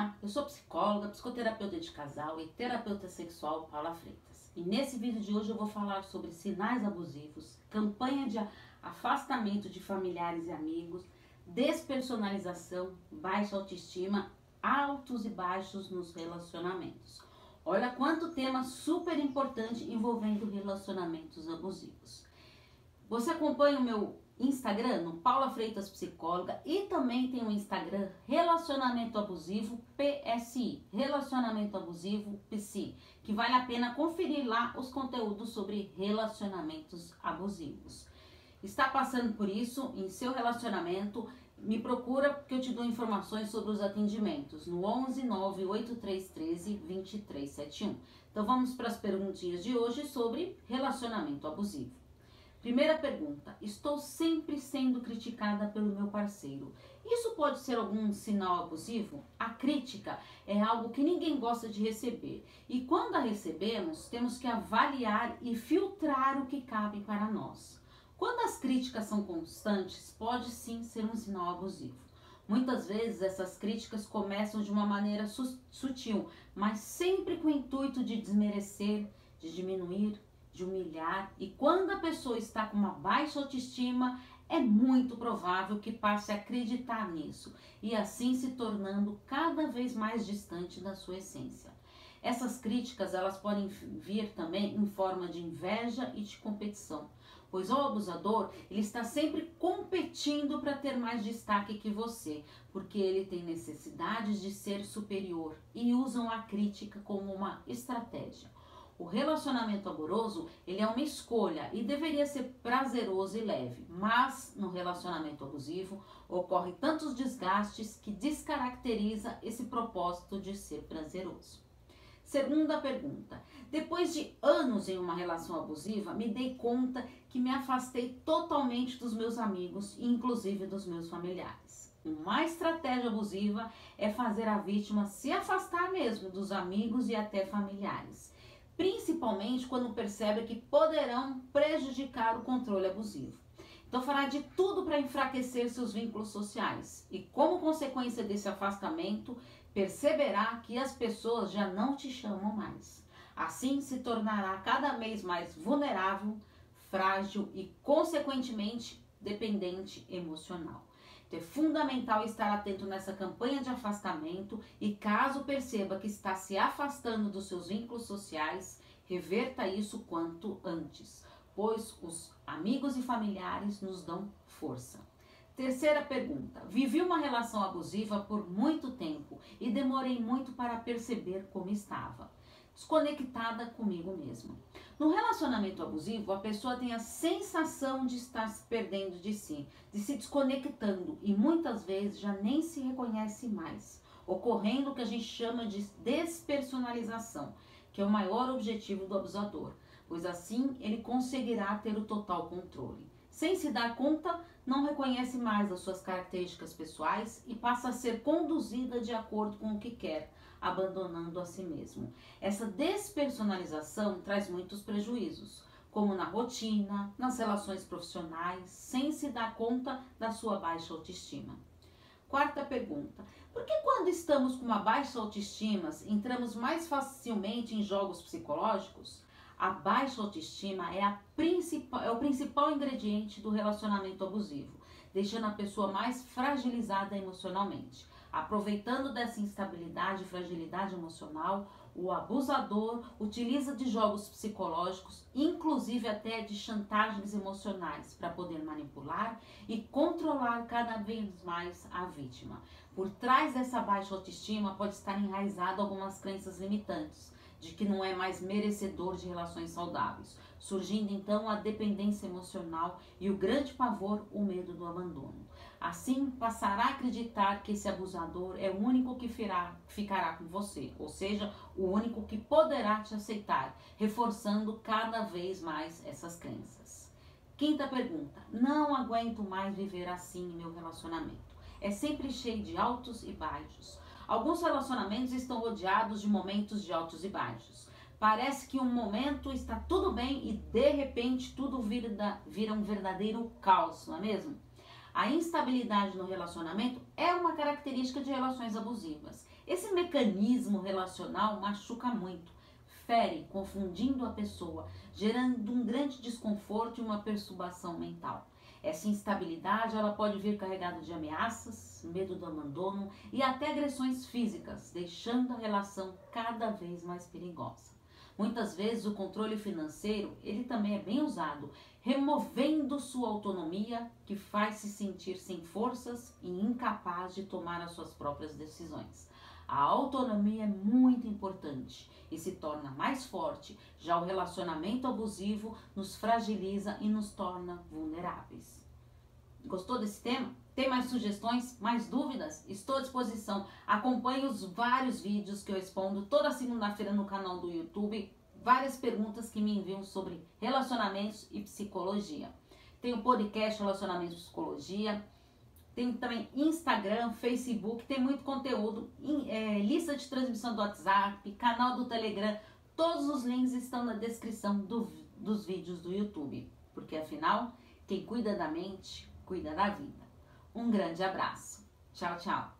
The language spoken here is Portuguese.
Olá, eu sou psicóloga, psicoterapeuta de casal e terapeuta sexual Paula Freitas. E nesse vídeo de hoje eu vou falar sobre sinais abusivos, campanha de afastamento de familiares e amigos, despersonalização, baixa autoestima, altos e baixos nos relacionamentos. Olha quanto tema super importante envolvendo relacionamentos abusivos. Você acompanha o meu Instagram, no Paula Freitas Psicóloga, e também tem o Instagram Relacionamento Abusivo PSI, Relacionamento Abusivo PSI, que vale a pena conferir lá os conteúdos sobre relacionamentos abusivos. Está passando por isso em seu relacionamento? Me procura porque eu te dou informações sobre os atendimentos no 11 98313 2371. Então vamos para as perguntinhas de hoje sobre relacionamento abusivo. Primeira pergunta: estou sempre sendo criticada pelo meu parceiro. Isso pode ser algum sinal abusivo? A crítica é algo que ninguém gosta de receber. E quando a recebemos, temos que avaliar e filtrar o que cabe para nós. Quando as críticas são constantes, pode sim ser um sinal abusivo. Muitas vezes essas críticas começam de uma maneira su sutil, mas sempre com o intuito de desmerecer, de diminuir, de humilhar, e quando a pessoa está com uma baixa autoestima, é muito provável que passe a acreditar nisso e assim se tornando cada vez mais distante da sua essência. Essas críticas elas podem vir também em forma de inveja e de competição, pois o abusador ele está sempre competindo para ter mais destaque que você, porque ele tem necessidades de ser superior e usam a crítica como uma estratégia. O relacionamento amoroso, ele é uma escolha e deveria ser prazeroso e leve, mas no relacionamento abusivo ocorre tantos desgastes que descaracteriza esse propósito de ser prazeroso. Segunda pergunta. Depois de anos em uma relação abusiva, me dei conta que me afastei totalmente dos meus amigos e inclusive dos meus familiares. Uma estratégia abusiva é fazer a vítima se afastar mesmo dos amigos e até familiares principalmente quando percebe que poderão prejudicar o controle abusivo. Então fará de tudo para enfraquecer seus vínculos sociais e, como consequência desse afastamento, perceberá que as pessoas já não te chamam mais. Assim se tornará cada vez mais vulnerável, frágil e, consequentemente, dependente emocional. Então, é fundamental estar atento nessa campanha de afastamento e, caso perceba que está se afastando dos seus vínculos sociais, reverta isso quanto antes, pois os amigos e familiares nos dão força. Terceira pergunta: Vivi uma relação abusiva por muito tempo e demorei muito para perceber como estava desconectada comigo mesma. No relacionamento abusivo, a pessoa tem a sensação de estar se perdendo de si, de se desconectando e muitas vezes já nem se reconhece mais, ocorrendo o que a gente chama de despersonalização, que é o maior objetivo do abusador, pois assim ele conseguirá ter o total controle. Sem se dar conta, não reconhece mais as suas características pessoais e passa a ser conduzida de acordo com o que quer, abandonando a si mesmo. Essa despersonalização traz muitos prejuízos, como na rotina, nas relações profissionais, sem se dar conta da sua baixa autoestima. Quarta pergunta: por que quando estamos com uma baixa autoestima, entramos mais facilmente em jogos psicológicos? A baixa autoestima é, a principal, é o principal ingrediente do relacionamento abusivo, deixando a pessoa mais fragilizada emocionalmente. Aproveitando dessa instabilidade e fragilidade emocional, o abusador utiliza de jogos psicológicos, inclusive até de chantagens emocionais, para poder manipular e controlar cada vez mais a vítima. Por trás dessa baixa autoestima pode estar enraizado algumas crenças limitantes, de que não é mais merecedor de relações saudáveis, surgindo então a dependência emocional e o grande pavor, o medo do abandono. Assim, passará a acreditar que esse abusador é o único que ficará com você, ou seja, o único que poderá te aceitar, reforçando cada vez mais essas crenças. Quinta pergunta: Não aguento mais viver assim em meu relacionamento. É sempre cheio de altos e baixos. Alguns relacionamentos estão rodeados de momentos de altos e baixos. Parece que um momento está tudo bem e de repente tudo vira, vira um verdadeiro caos, não é mesmo? A instabilidade no relacionamento é uma característica de relações abusivas. Esse mecanismo relacional machuca muito, fere, confundindo a pessoa, gerando um grande desconforto e uma perturbação mental. Essa instabilidade ela pode vir carregada de ameaças, medo do abandono e até agressões físicas, deixando a relação cada vez mais perigosa. Muitas vezes o controle financeiro, ele também é bem usado, removendo sua autonomia, que faz se sentir sem forças e incapaz de tomar as suas próprias decisões. A autonomia é muito importante e se torna mais forte, já o relacionamento abusivo nos fragiliza e nos torna vulneráveis. Gostou desse tema? Tem mais sugestões, mais dúvidas? Estou à disposição. Acompanhe os vários vídeos que eu respondo toda segunda-feira no canal do YouTube. Várias perguntas que me enviam sobre relacionamentos e psicologia. Tem o podcast Relacionamentos e Psicologia. Tem também Instagram, Facebook, tem muito conteúdo, é, lista de transmissão do WhatsApp, canal do Telegram. Todos os links estão na descrição do, dos vídeos do YouTube. Porque afinal, quem cuida da mente, cuida da vida. Um grande abraço. Tchau, tchau.